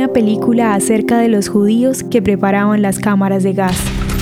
una película acerca de los judíos que preparaban las cámaras de gas.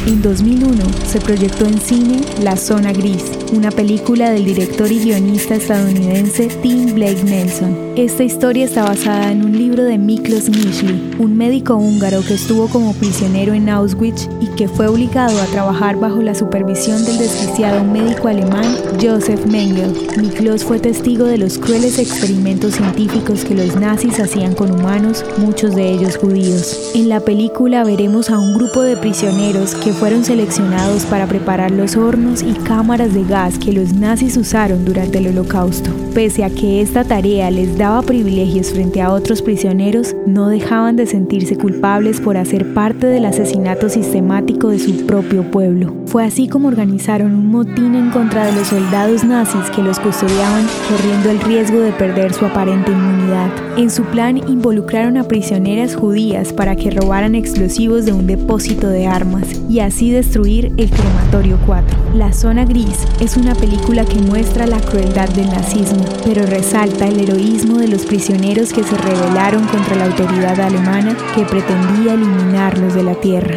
En 2001 se proyectó en cine La Zona Gris, una película del director y guionista estadounidense Tim Blake Nelson. Esta historia está basada en un libro de Miklos Nishli, un médico húngaro que estuvo como prisionero en Auschwitz y que fue obligado a trabajar bajo la supervisión del desquiciado médico alemán Joseph Mengele. Miklos fue testigo de los crueles experimentos científicos que los nazis hacían con humanos, muchos de ellos judíos. En la película veremos a un grupo de prisioneros que fueron seleccionados para preparar los hornos y cámaras de que los nazis usaron durante el holocausto. Pese a que esta tarea les daba privilegios frente a otros prisioneros, no dejaban de sentirse culpables por hacer parte del asesinato sistemático de su propio pueblo. Fue así como organizaron un motín en contra de los soldados nazis que los custodiaban, corriendo el riesgo de perder su aparente inmunidad. En su plan involucraron a prisioneras judías para que robaran explosivos de un depósito de armas y así destruir el crematorio 4. La zona gris es una película que muestra la crueldad del nazismo, pero resalta el heroísmo de los prisioneros que se rebelaron contra la autoridad alemana que pretendía eliminarlos de la tierra.